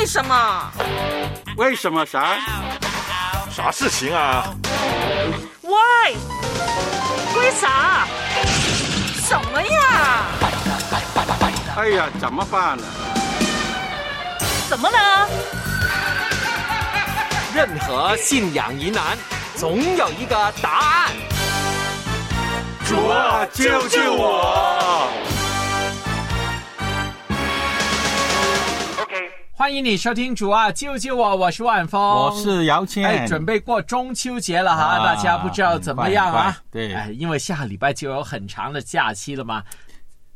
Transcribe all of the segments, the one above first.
为什么？为什么啥？啥事情啊？喂，为啥？什么呀？哎呀，怎么办呢？怎么了？任何信仰疑难，总有一个答案。主啊，救救我！欢迎你收听《主啊救救我》，我是万峰，我是姚谦。哎，准备过中秋节了哈，啊大家不知道怎么样啊？对，哎，因为下礼拜就有很长的假期了嘛，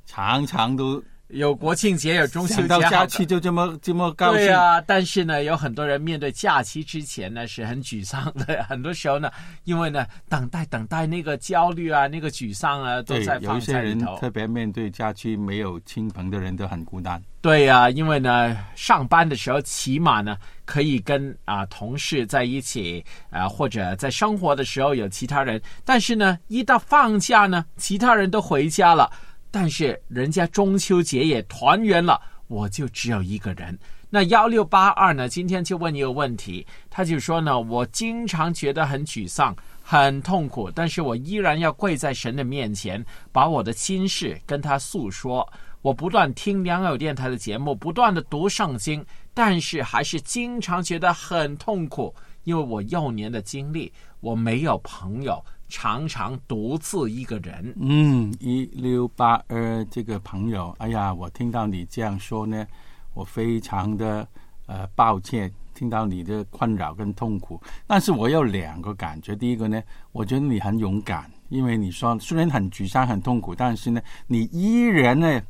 常常都有国庆节，有中秋节，到假期就这么这么高兴。对啊，但是呢，有很多人面对假期之前呢是很沮丧的，很多时候呢，因为呢等待等待那个焦虑啊，那个沮丧啊，都对在，放有一些人。特别面对假期没有亲朋的人都很孤单。对呀、因为呢，上班的时候起码呢可以跟啊、同事在一起啊、或者在生活的时候有其他人，但是呢，一到放假呢，其他人都回家了，但是人家中秋节也团圆了，我就只有一个人。那幺六八二呢，今天就问一个问题，他就说呢，我经常觉得很沮丧。很痛苦，但是我依然要跪在神的面前，把我的心事跟他诉说。我不断听良友电台的节目，不断的读圣经，但是还是经常觉得很痛苦，因为我幼年的经历，我没有朋友，常常独自一个人。嗯，一六八二这个朋友，哎呀，我听到你这样说呢，我非常的呃抱歉，听到你的困扰跟痛苦。但是我有两个感觉，第一个呢，我觉得你很勇敢，因为你说虽然很沮丧、很痛苦，但是呢，你依然呢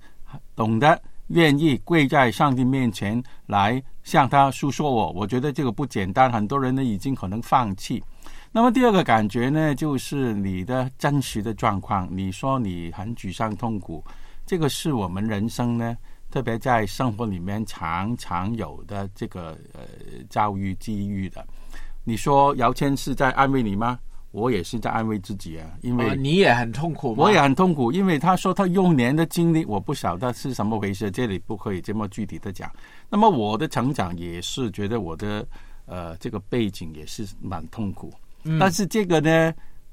懂得愿意跪在上帝面前来向他诉说我。我觉得这个不简单，很多人呢已经可能放弃。那么第二个感觉呢，就是你的真实的状况。你说你很沮丧、痛苦，这个是我们人生呢，特别在生活里面常常有的这个呃遭遇、机遇的。你说姚谦是在安慰你吗？我也是在安慰自己啊，因为、啊你也很痛苦？我也很痛苦，因为他说他幼年的经历，我不晓得是什么回事，这里不可以这么具体的讲。那么我的成长也是觉得我的呃这个背景也是蛮痛苦，嗯但是这个呢，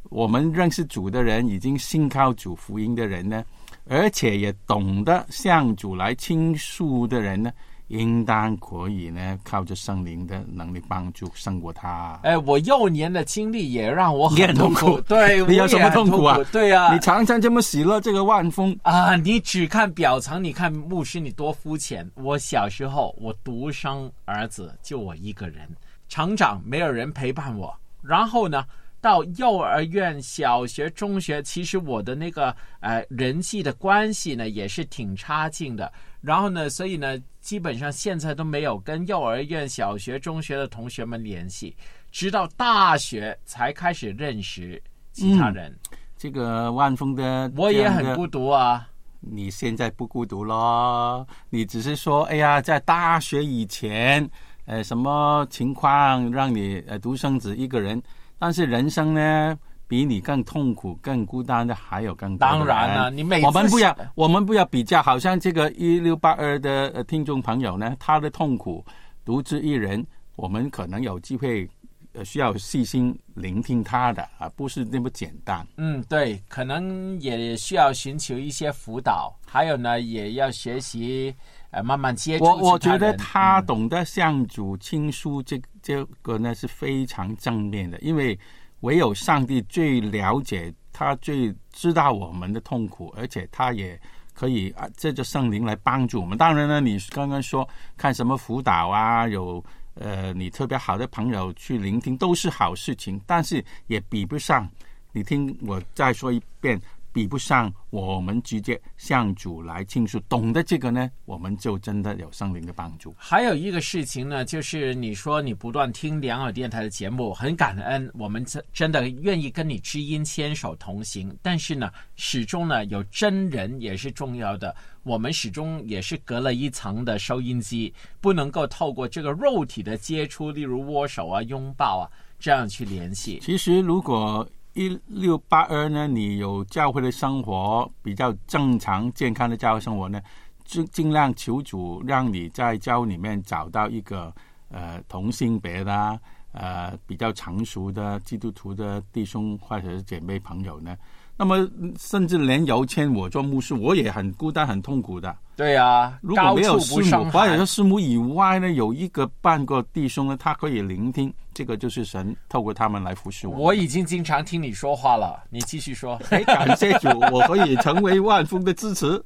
我们认识主的人，已经信靠主福音的人呢，而且也懂得向主来倾诉的人呢，应当可以呢靠着圣灵的能力帮助胜过他。哎，我幼年的经历也让我很很痛痛苦对，你有什么痛苦啊对啊、你常常这么喜乐，这个万峰啊，你只看表层，你看牧师，你多肤浅。我小时候，我独生儿子，就我一个人，成长没有人陪伴我。然后呢，到幼儿园、小学、中学，其实我的那个呃人际的关系呢，也是挺差劲的。然后呢，所以呢，基本上现在都没有跟幼儿园、小学、中学的同学们联系，直到大学才开始认识其他人。这个万峰的，我也很孤独啊。你现在不孤独咯，你只是说，哎呀，在大学以前，呃，什么情况让你呃独生子一个人？但是人生呢，比你更痛苦、更孤单的还有更多当然了，你每次我们不要，我们不要比较，好像这个一六八二的呃听众朋友呢，他的痛苦独自一人，我们可能有机会呃需要细心聆听他的啊，不是那么简单。嗯，对，可能也需要寻求一些辅导，还有呢，也要学习呃，慢慢接触我我觉得他懂得向主倾诉这这个呢是非常正面的，因为唯有上帝最了解他，最知道我们的痛苦，而且他也可以啊，这就圣灵来帮助我们。当然呢，你刚刚说看什么辅导啊，有呃你特别好的朋友去聆听，都是好事情，但是也比不上。你听我再说一遍，比不上我们直接向主来倾诉。懂得这个呢，我们就真的有圣灵的帮助。还有一个事情呢，就是你说你不断听良友电台的节目，很感恩，我们真真的愿意跟你知音牵手同行。但是呢，始终呢有真人也是重要的，我们始终也是隔了一层的收音机，不能够透过这个肉体的接触，例如握手啊、拥抱啊，这样去联系。其实如果一六八二呢，你有教会的生活比较正常健康的教会生活呢，尽尽量求主让你在教里面找到一个呃同性别的呃比较成熟的基督徒的弟兄或者是姐妹朋友呢。那么甚至连姚谦我做牧师，我也很孤单、很痛苦的。对啊，如果没有师母，或者说师母以外呢，有一个半个弟兄呢，他可以聆听，这个就是神透过他们来服侍我。我已经经常听你说话了，你继续说。哎，感谢主，我可以成为万峰的支持。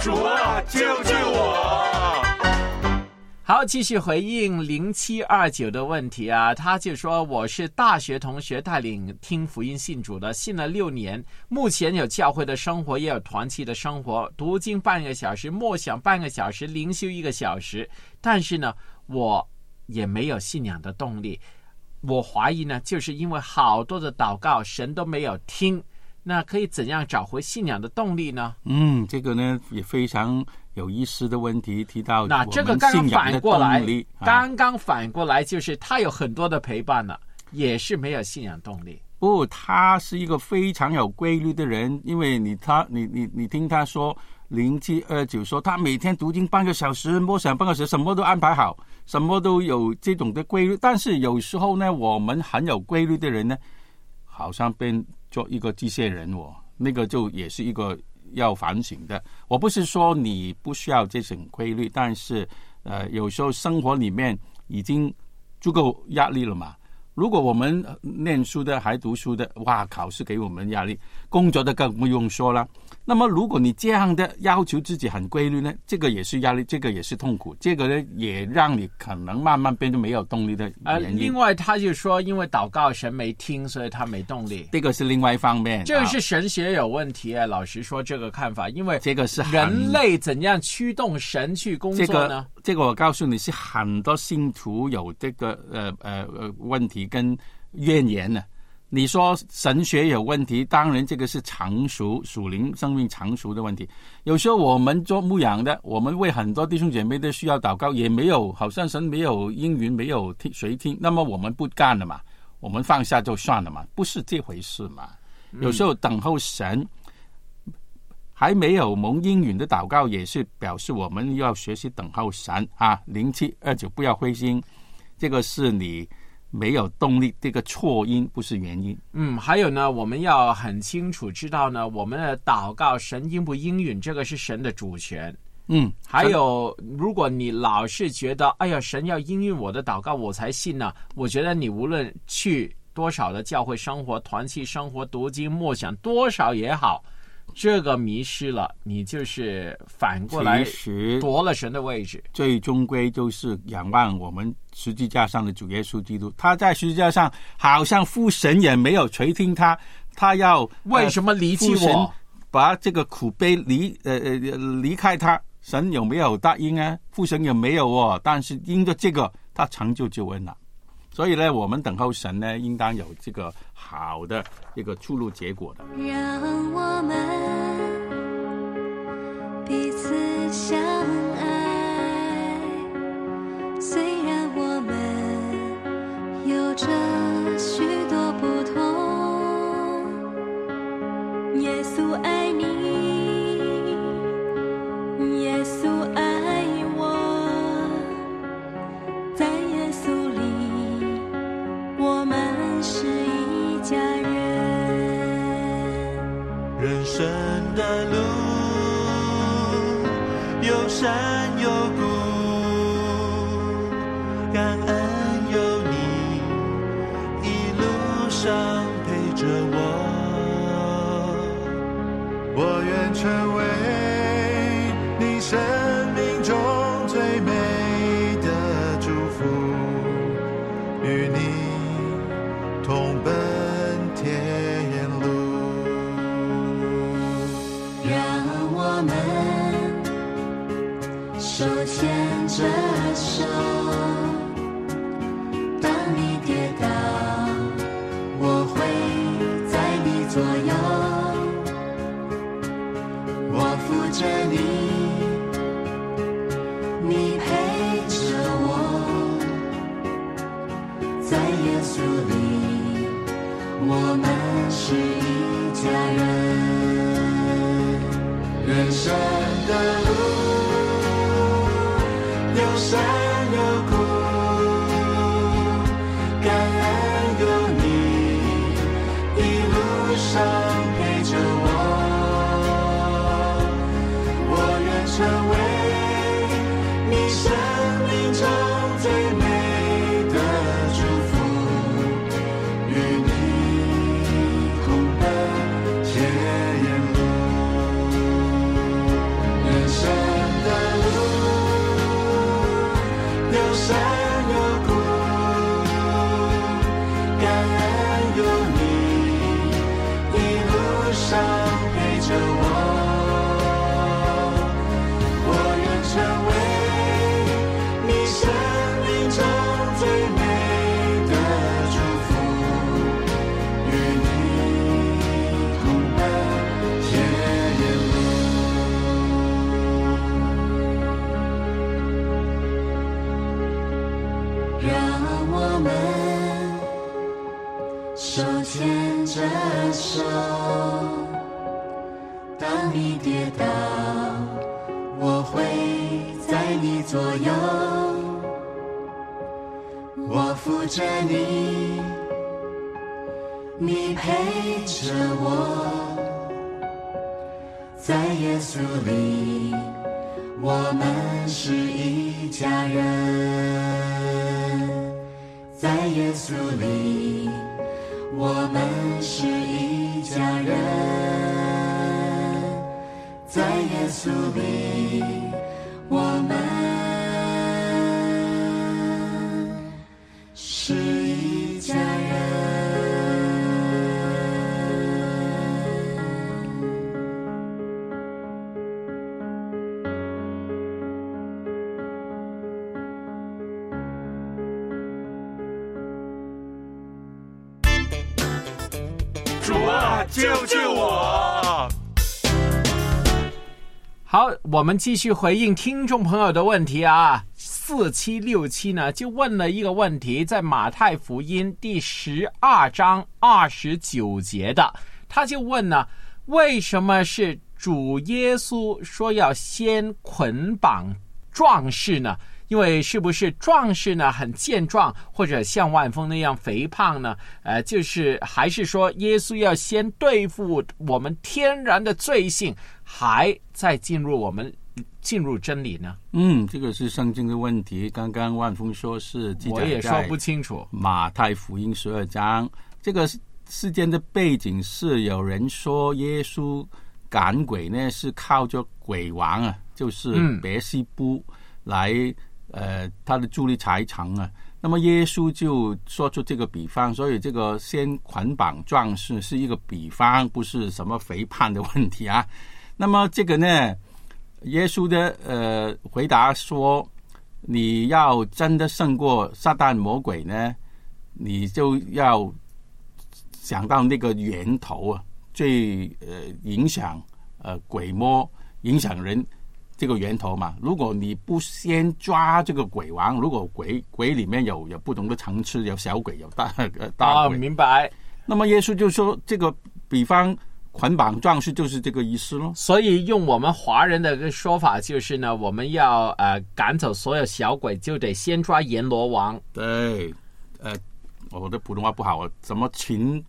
主啊，救救我！好，继续回应零七二九的问题啊，他就说我是大学同学带领听福音信主的，信了六年，目前有教会的生活，也有团契的生活，读经半个小时，默想半个小时，灵修一个小时，但是呢，我也没有信仰的动力。我怀疑呢，就是因为好多的祷告，神都没有听。那可以怎样找回信仰的动力呢？嗯，这个呢也非常有意思的问题，提到那这个刚刚反过来刚刚反过来就是他有很多的陪伴了，也是没有信仰动力。不，他是一个非常有规律的人，因为你他你你你听他说零七二九说他每天读经半个小时，默想半个小时，什么都安排好，什么都有这种的规律。但是有时候呢，我们很有规律的人呢，好像变做一个机械人哦，那个就也是一个要反省的。我不是说你不需要这种规律，但是呃，有时候生活里面已经足够压力了嘛。如果我们呃念书的还读书的，哇，考试给我们压力，工作的更不用说了。那么，如果你这样的要求自己很规律呢，这个也是压力，这个也是痛苦，这个呢也让你可能慢慢变得没有动力的呃，原因另。外他就说，因为祷告神没听，所以他没动力。这个是另外一方面，这个啊是神学有问题啊！老实说，这个看法，因为这个是人类怎样驱动神去工作呢个？这个我告诉你是很多信徒有这个呃呃呃问题跟怨言呢。你说神学有问题，当然这个是成熟属灵生命成熟的问题。有时候我们做牧养的，我们为很多弟兄姐妹的需要祷告，也没有好像神没有应允，没有听谁听，那么我们不干了嘛，我们放下就算了嘛，不是这回事嘛。有时候等候神。还没有蒙应允的祷告，也是表示我们要学习等候神啊。零七二九，不要灰心，这个是你没有动力，这个错音不是原因。嗯，还有呢，我们要很清楚知道呢，我们的祷告神应不应允，这个是神的主权。嗯，还有，如果你老是觉得，哎呀，神要应允我的祷告，我才信呢、我觉得你无论去多少的教会生活、团契生活、读经默想多少也好，这个迷失了，你就是反过来其实夺了神的位置。最终归就是仰望我们十字架上的主耶稣基督。他在十字架上好像父神也没有垂听他，他要为什么离弃父神我？把这个苦悲离呃呃离开他，神有没有答应啊？父神也没有哦，但是因着这个，他成就救恩了。所以呢，我们等候神呢，应当有这个好的一个出路结果的。让我们上陪着我，我愿成为 now. 的手，当你跌倒，我会在你左右，我扶着你，你陪着我，在耶稣里。我们是一家人，在耶稣里，我们是一家人，在耶稣里，我们是。救救我！好，我们继续回应听众朋友的问题啊。四七六七呢，就问了一个问题，在马太福音第十二章二十九节的，他就问呢，为什么是主耶稣说要先捆绑壮士呢？因为是不是壮士呢很健壮，或者像万峰那样肥胖呢？呃，就是还是说耶稣要先对付我们天然的罪性，还再进入我们进入真理呢？嗯，这个是圣经的问题。刚刚万峰说是记载我也说不清楚。马太福音十二章，这个事件的背景是有人说耶稣赶鬼呢是靠着鬼王啊，就是嗯别西卜来、呃他的助力财长啊。那么耶稣就说出这个比方，所以这个先捆绑壮士是一个比方，不是什么肥胖的问题啊。那么这个呢，耶稣的呃回答说，你要真的胜过撒旦魔鬼呢，你就要想到那个源头啊，最呃影响呃鬼魔影响人这个源头嘛。如果你不先抓这个鬼王，如果鬼鬼里面有有不同的层次，有小鬼，有大呃大明白。那么耶稣就说这个比方捆绑壮士就是这个意思咯。所以用我们华人的个说法就是呢，我们要呃赶走所有小鬼，就得先抓阎罗王。对，呃，我的普通话不好，我怎么擒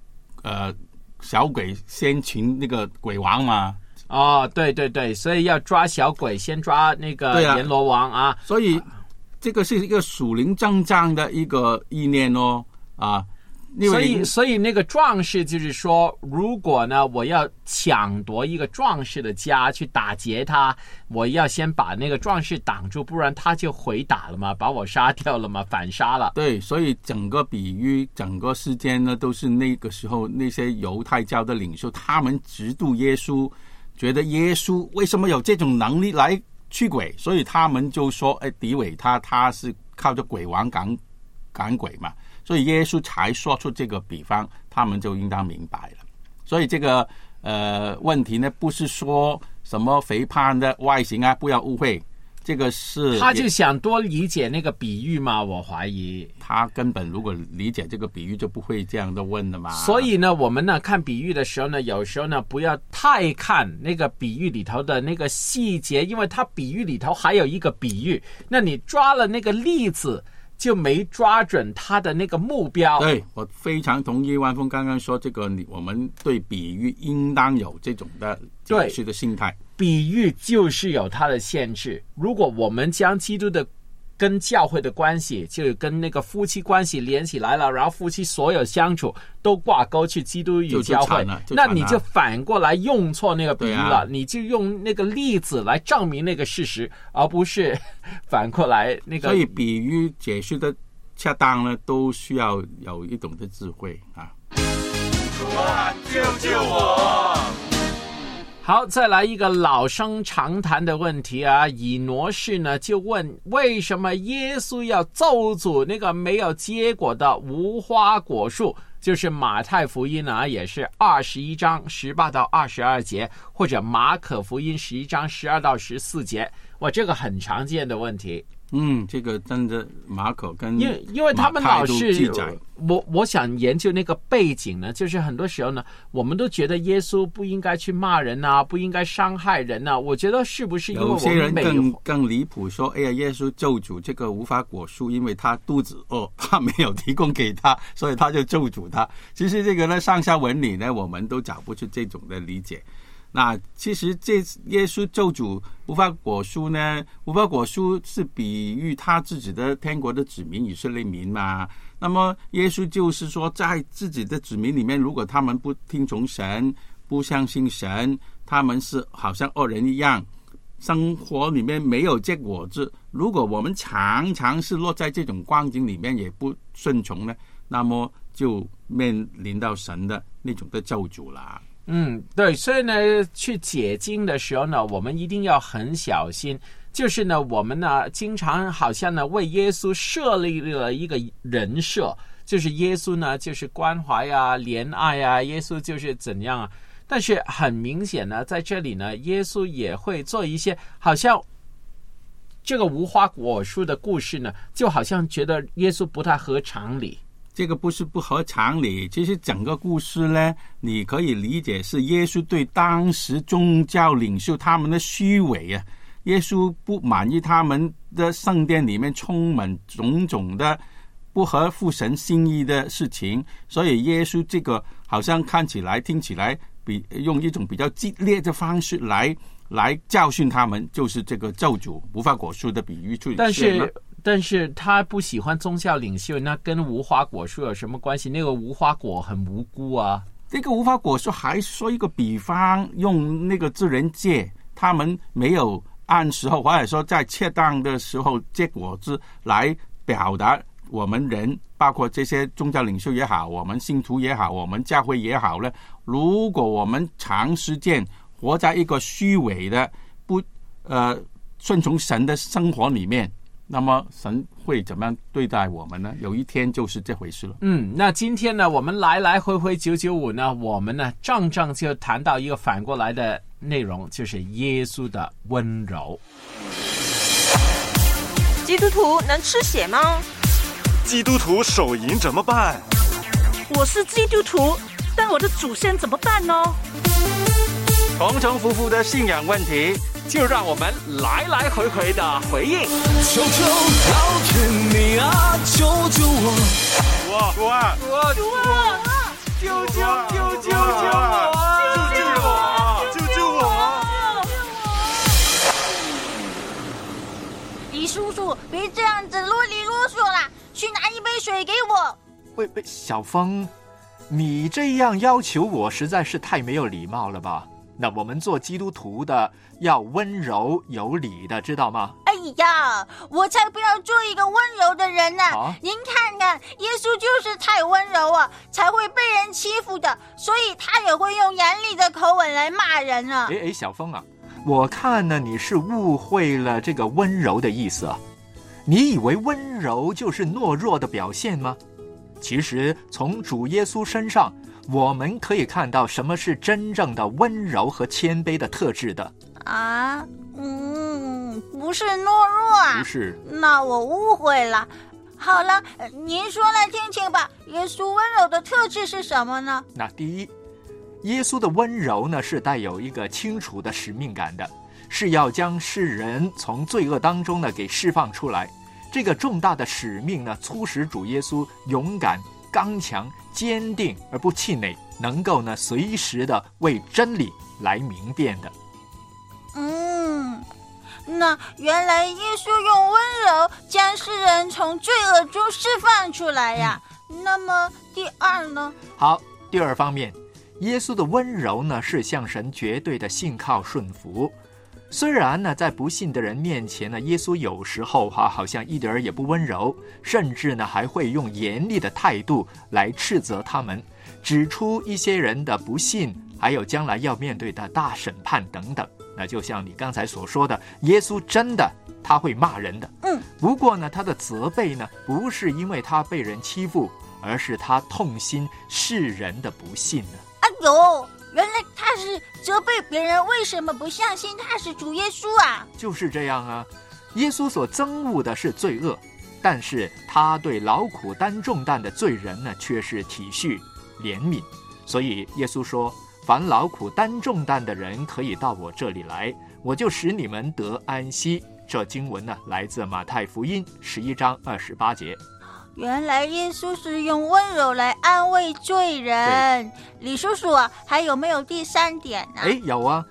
呃小鬼先擒那个鬼王嘛？哦，对对对，所以要抓小鬼，先抓那个阎罗王啊。所以这个是一个属灵正战的一个意念哦，啊，所以所以那个壮士就是说，如果呢我要抢夺一个壮士的家去打劫他，我要先把那个壮士挡住，不然他就回打了嘛，把我杀掉了嘛，反杀了。对，所以整个比喻、整个事件呢，都是那个时候那些犹太教的领袖，他们嫉妒耶稣，觉得耶稣为什么有这种能力来驱鬼，所以他们就说：“哎，诋毁他，他是靠着鬼王赶赶鬼嘛。”所以耶稣才说出这个比方，他们就应当明白了。所以这个呃问题呢，不是说什么肥胖的外形啊，不要误会。这个是他就想多理解那个比喻嘛，我怀疑。他根本如果理解这个比喻，就不会这样的问的嘛。所以呢，我们呢看比喻的时候呢，有时候呢不要太看那个比喻里头的那个细节，因为它比喻里头还有一个比喻，那你抓了那个例子，就没抓准他的那个目标。对我非常同意万峰刚刚说这个，你我们对比喻应当有这种的解释的心态。比喻就是有它的限制。如果我们将基督的跟教会的关系，就跟那个夫妻关系连起来了，然后夫妻所有相处都挂钩去基督与教会那你就反过来用错那个比喻了，你就用那个例子来证明那个事实，而不是 反过来那个所以比喻解释的恰当呢，都需要有一种的智慧啊。主啊，救救我！好，再来一个老生常谈的问题啊。以挪士呢就问，为什么耶稣要咒诅那个没有结果的无花果树？就是马太福音啊，也是二十一章十八到二十二节，或者马可福音十一章十二到十四节。哇，这个很常见的问题。嗯，这个真的马可跟因为因为他们老是记载，我我想研究那个背景呢，就是很多时候呢，我们都觉得耶稣不应该去骂人呐、不应该伤害人呐、我觉得是不是因为我有些人更更离谱，说：“哎呀，耶稣咒诅这个无法果树，因为他肚子饿，他没有提供给他，所以他就咒诅他。”其实这个呢，上下文里呢，我们都找不出这种的理解。那其实这耶稣咒诅无花果树呢，无花果树是比喻他自己的天国的子民以色列民嘛。那么耶稣就是说，在自己的子民里面，如果他们不听从神，不相信神，他们是好像恶人一样，生活里面没有结果子。如果我们常常是落在这种光景里面，也不顺从呢，那么就面临到神的那种的咒诅啦。嗯，对，所以呢，去解经的时候呢，我们一定要很小心。就是呢，我们呢，经常好像呢，为耶稣设立了一个人设，就是耶稣呢，就是关怀啊、怜爱啊，耶稣就是怎样啊。但是很明显呢，在这里呢，耶稣也会做一些好像这个无花果树的故事呢，就好像觉得耶稣不太合常理。这个不是不合常理，其实整个故事呢，你可以理解是耶稣对当时宗教领袖他们的虚伪啊，耶稣不满意他们的圣殿里面充满种种的不合父神心意的事情，所以耶稣这个好像看起来、听起来比用一种比较激烈的方式来来教训他们，就是这个咒诅无法果树的比喻出但是但是他不喜欢宗教领袖，那跟无花果树有什么关系？那个无花果很无辜啊。这个无花果树还说一个比方，用那个自然界，他们没有按时候或者说在恰当的时候结果子来表达我们人，包括这些宗教领袖也好，我们信徒也好，我们教会也好呢。如果我们长时间活在一个虚伪的不呃顺从神的生活里面，那么神会怎么样对待我们呢？有一天就是这回事了。嗯，那今天呢，我们来来回回九九五呢，我们呢正正就谈到一个反过来的内容，就是耶稣的温柔。基督徒能吃血吗？基督徒手淫怎么办？我是基督徒，但我的祖先怎么办呢？重重复复的信仰问题，就让我们来来回回的回应。求求老天你啊，救救我！主啊，主啊，主啊，救救救救救我！救救我！救救我！李叔叔，别这样子啰里啰嗦啦，去拿一杯水给我。喂喂，小峰，你这样要求我实在是太没有礼貌了吧？那我们做基督徒的要温柔有礼的，知道吗？哎呀，我才不要做一个温柔的人呢！啊您看看，耶稣就是太温柔啊，才会被人欺负的，所以他也会用严厉的口吻来骂人啊。哎哎，小峰啊，我看呢你是误会了这个温柔的意思啊。你以为温柔就是懦弱的表现吗？其实从主耶稣身上，我们可以看到什么是真正的温柔和谦卑的特质的。啊，嗯，嗯，不是懦弱啊，不是。那我误会了。好了，呃您说来听听吧。耶稣温柔的特质是什么呢？那第一，耶稣的温柔呢是带有一个清楚的使命感的，是要将世人从罪恶当中呢给释放出来。这个重大的使命呢，促使主耶稣勇敢、刚强、坚定而不气馁，能够呢随时的为真理来明辨的。嗯，那原来耶稣用温柔将世人从罪恶中释放出来呀。那么第二呢？好，第二方面，耶稣的温柔呢是向神绝对的信靠顺服。虽然呢，在不信的人面前呢，耶稣有时候哈、好像一点儿也不温柔，甚至呢还会用严厉的态度来斥责他们，指出一些人的不信，还有将来要面对的大审判等等。那就像你刚才所说的，耶稣真的他会骂人的。嗯，不过呢，他的责备呢，不是因为他被人欺负，而是他痛心世人的不信呢。哎呦，原来他是责备别人为什么不相信他是主耶稣啊？就是这样啊，耶稣所憎恶的是罪恶，但是他对劳苦担重担的罪人呢，却是体恤怜悯。所以耶稣说：“凡劳苦担重担的人，可以到我这里来，我就使你们得安息。”这经文呢，来自马太福音十一章二十八节。原来耶稣是用温柔来安慰罪人。李叔叔啊，还有没有第三点呢？哎，有啊。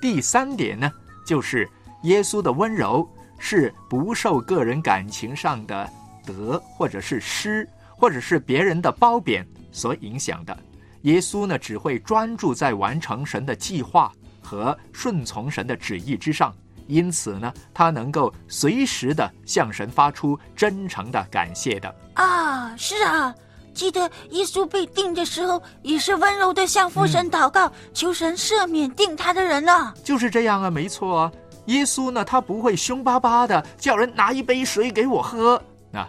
第三点呢，就是耶稣的温柔是不受个人感情上的得或者是失，或者是别人的褒贬所影响的。耶稣呢，只会专注在完成神的计划和顺从神的旨意之上。因此呢，他能够随时的向神发出真诚的感谢的。啊，是啊，记得耶稣被定的时候，也是温柔的向父神祷告，求神赦免定他的人呢。就是这样啊，没错啊。耶稣呢，他不会凶巴巴的叫人拿一杯水给我喝，啊，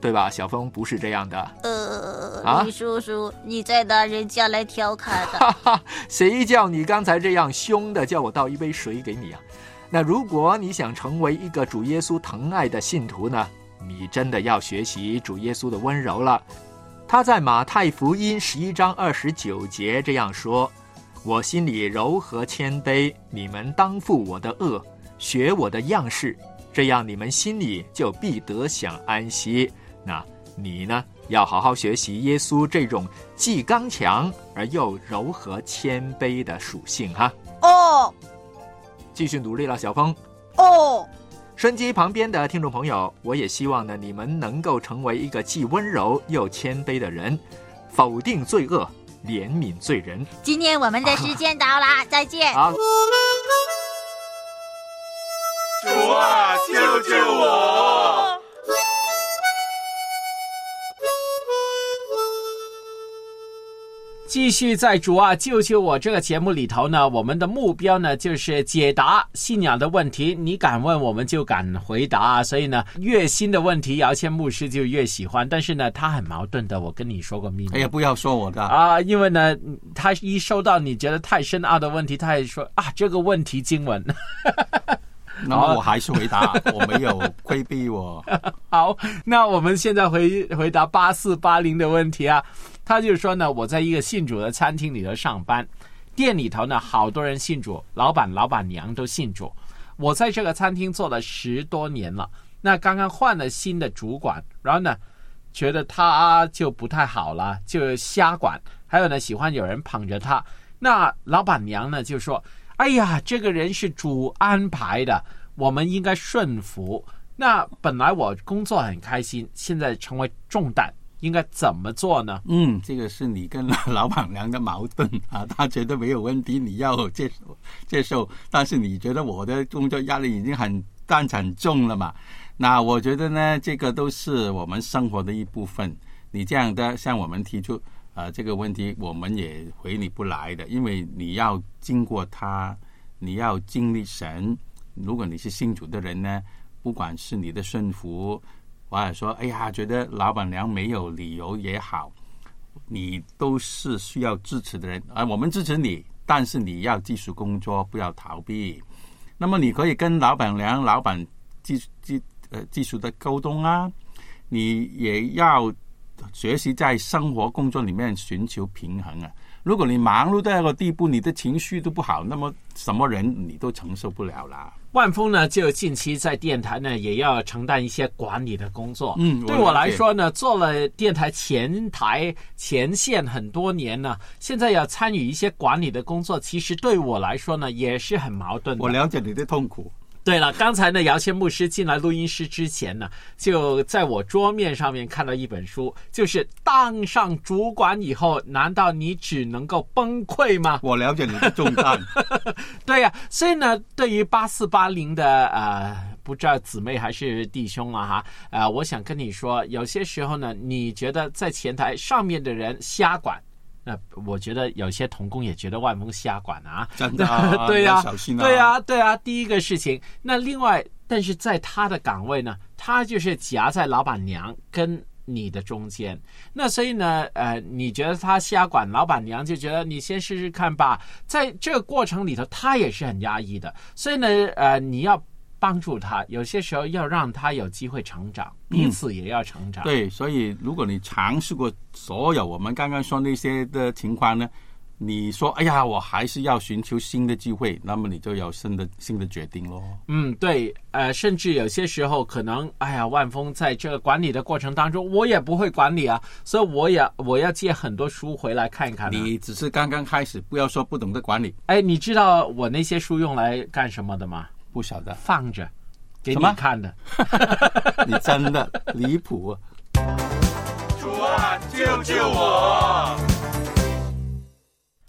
对吧？小峰不是这样的。呃，啊李叔叔，你在拿人家来调侃的。哈哈，谁叫你刚才这样凶的叫我倒一杯水给你啊？那如果你想成为一个主耶稣疼爱的信徒呢，你真的要学习主耶稣的温柔了。他在马太福音十一章二十九节这样说：“我心里柔和谦卑，你们当负我的恶，学我的样式，这样你们心里就必得享安息。”那你呢，要好好学习耶稣这种既刚强而又柔和谦卑的属性哈。哦继续努力了，小峰。哦，收音机旁边的听众朋友，我也希望呢，你们能够成为一个既温柔又谦卑的人，否定罪恶，怜悯罪人。今天我们的时间到啦，再见。好，主啊，救救我！继续在主啊救救我这个节目里头呢，我们的目标呢就是解答信仰的问题。你敢问，我们就敢回答。所以呢，越新的问题，姚谦牧师就越喜欢。但是呢，他很矛盾的。我跟你说个秘密。哎呀，不要说我的，啊，因为呢，他一收到你觉得太深奥的问题，他也说啊，这个问题经文。那么我还是回答，我没有规避我。好，那我们现在回回答八四八零的问题啊。他就说呢，我在一个信主的餐厅里头上班，店里头呢好多人信主，老板、老板娘都信主。我在这个餐厅做了十多年了，那刚刚换了新的主管，然后呢，觉得他就不太好了，就瞎管，还有呢喜欢有人捧着他。那老板娘呢就说：“哎呀，这个人是主安排的，我们应该顺服。”那本来我工作很开心，现在成为重担。应该怎么做呢？嗯，这个是你跟老板娘的矛盾啊，他觉得没有问题，你要接受接受，但是你觉得我的工作压力已经很担很重了嘛？那我觉得呢，这个都是我们生活的一部分。你这样的向我们提出呃这个问题，我们也回你不来的，因为你要经过他，你要经历神。如果你是信主的人呢，不管是你的顺服。或者说，哎呀，觉得老板娘没有理由也好，你都是需要支持的人，而我们支持你，但是你要继续工作，不要逃避。那么你可以跟老板娘、老板技技呃技术的沟通啊，你也要学习在生活工作里面寻求平衡啊。如果你忙碌到一个地步，你的情绪都不好，那么什么人你都承受不了啦。万峰呢，就近期在电台呢，也要承担一些管理的工作。嗯对我来说呢，做了电台前台前线很多年呢，现在要参与一些管理的工作，其实对我来说呢，也是很矛盾的。我了解你的痛苦。对了，刚才呢，姚谦牧师进来录音室之前呢，就在我桌面上面看到一本书，就是当上主管以后，难道你只能够崩溃吗？我了解你的重担。对呀、所以呢，对于八四八零的呃，不知道姊妹还是弟兄啊哈，呃，我想跟你说，有些时候呢，你觉得在前台上面的人瞎管。那我觉得有些童工也觉得万峰瞎管啊，真的啊 对呀、要小心啊对呀、对啊。第一个事情，那另外，但是在他的岗位呢，他就是夹在老板娘跟你的中间。那所以呢，呃，你觉得他瞎管，老板娘就觉得你先试试看吧。在这个过程里头，他也是很压抑的。所以呢，呃，你要帮助他，有些时候要让他有机会成长，彼此也要成长。对，所以如果你尝试过所有我们刚刚说那些的情况呢，你说哎呀，我还是要寻求新的机会，那么你就有新的新的决定喽。嗯，对，呃，甚至有些时候可能，哎呀，万峰在这个管理的过程当中，我也不会管理啊，所以我也我要借很多书回来看一看、啊。你只是刚刚开始，不要说不懂得管理，哎，你知道我那些书用来干什么的吗？不晓得，放着，给你看的。你真的离谱啊！主啊，救救我！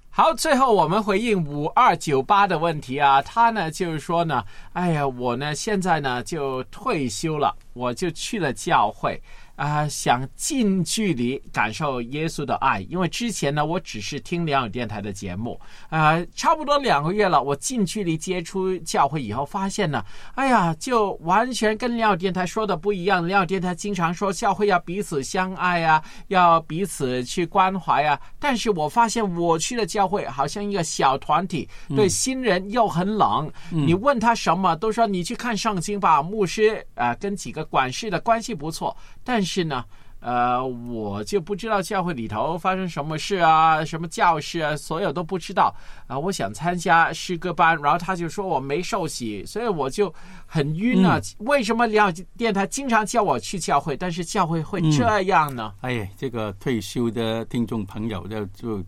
好，最后我们回应五二九八的问题啊，他呢就是说呢，哎呀，我呢现在呢就退休了，我就去了教会啊、想近距离感受耶稣的爱，因为之前呢我只是听良友电台的节目啊、差不多两个月了，我近距离接触教会以后，发现呢，哎呀，就完全跟良友电台说的不一样。良友电台经常说教会要彼此相爱啊，要彼此去关怀啊，但是我发现我去的教会好像一个小团体，对新人又很冷。你问他什么，都说你去看圣经吧。牧师啊、呃跟几个管事的关系不错，但是呢。呃，我就不知道教会里头发生什么事啊，什么教室啊，所有都不知道啊、我想参加诗歌班，然后他就说我没受洗，所以我就很晕啊。为什么两电台经常叫我去教会，但是教会会这样呢？哎呀，这个退休的听众朋友就就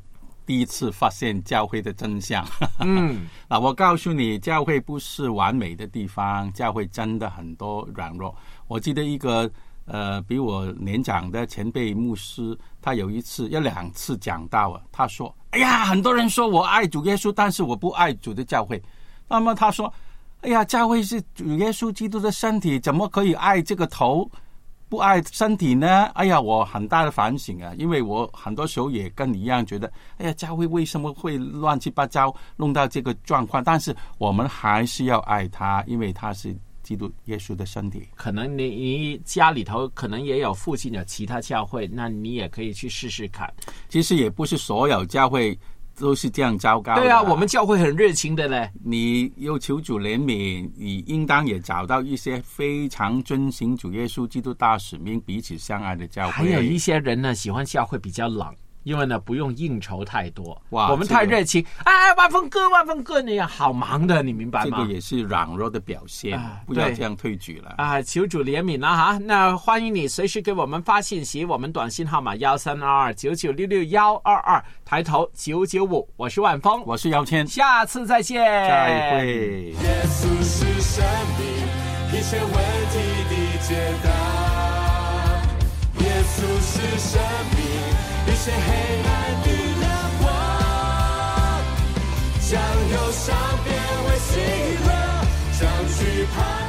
第一次发现教会的真相。嗯，那我告诉你，教会不是完美的地方，教会真的很多软弱。我记得一个呃比我年长的前辈牧师，他有一次有两次讲到啊，他说：“哎呀，很多人说我爱主耶稣，但是我不爱主的教会。”那么他说：“哎呀，教会是主耶稣基督的身体，怎么可以爱这个头？”不爱身体呢？哎呀，我很大的反省啊，因为我很多时候也跟你一样觉得，哎呀，教会为什么会乱七八糟弄到这个状况？但是我们还是要爱他，因为他是基督耶稣的身体。可能你你家里头可能也有附近的其他教会，那你也可以去试试看。其实也不是所有教会都是这样糟糕的。对啊，我们教会很热情的嘞。你又求主怜悯，你应当也找到一些非常遵行主耶稣基督大使命、彼此相爱的教会。还有一些人呢，喜欢教会比较冷，因为呢不用应酬太多。哇我们太热情，哎，万峰哥，万峰哥，你好忙的，你明白吗？这个也是软弱的表现，啊不要这样退举了。啊，求主怜悯了哈。那欢迎你随时给我们发信息，我们短信号码幺三二二九九六六幺二二，抬头九九五，我是万峰，我是姚谦，下次再见，再会。耶稣是生命，一切问题的解答。耶稣是生命，一些黑暗的亮光，将忧伤变为喜乐，将惧怕。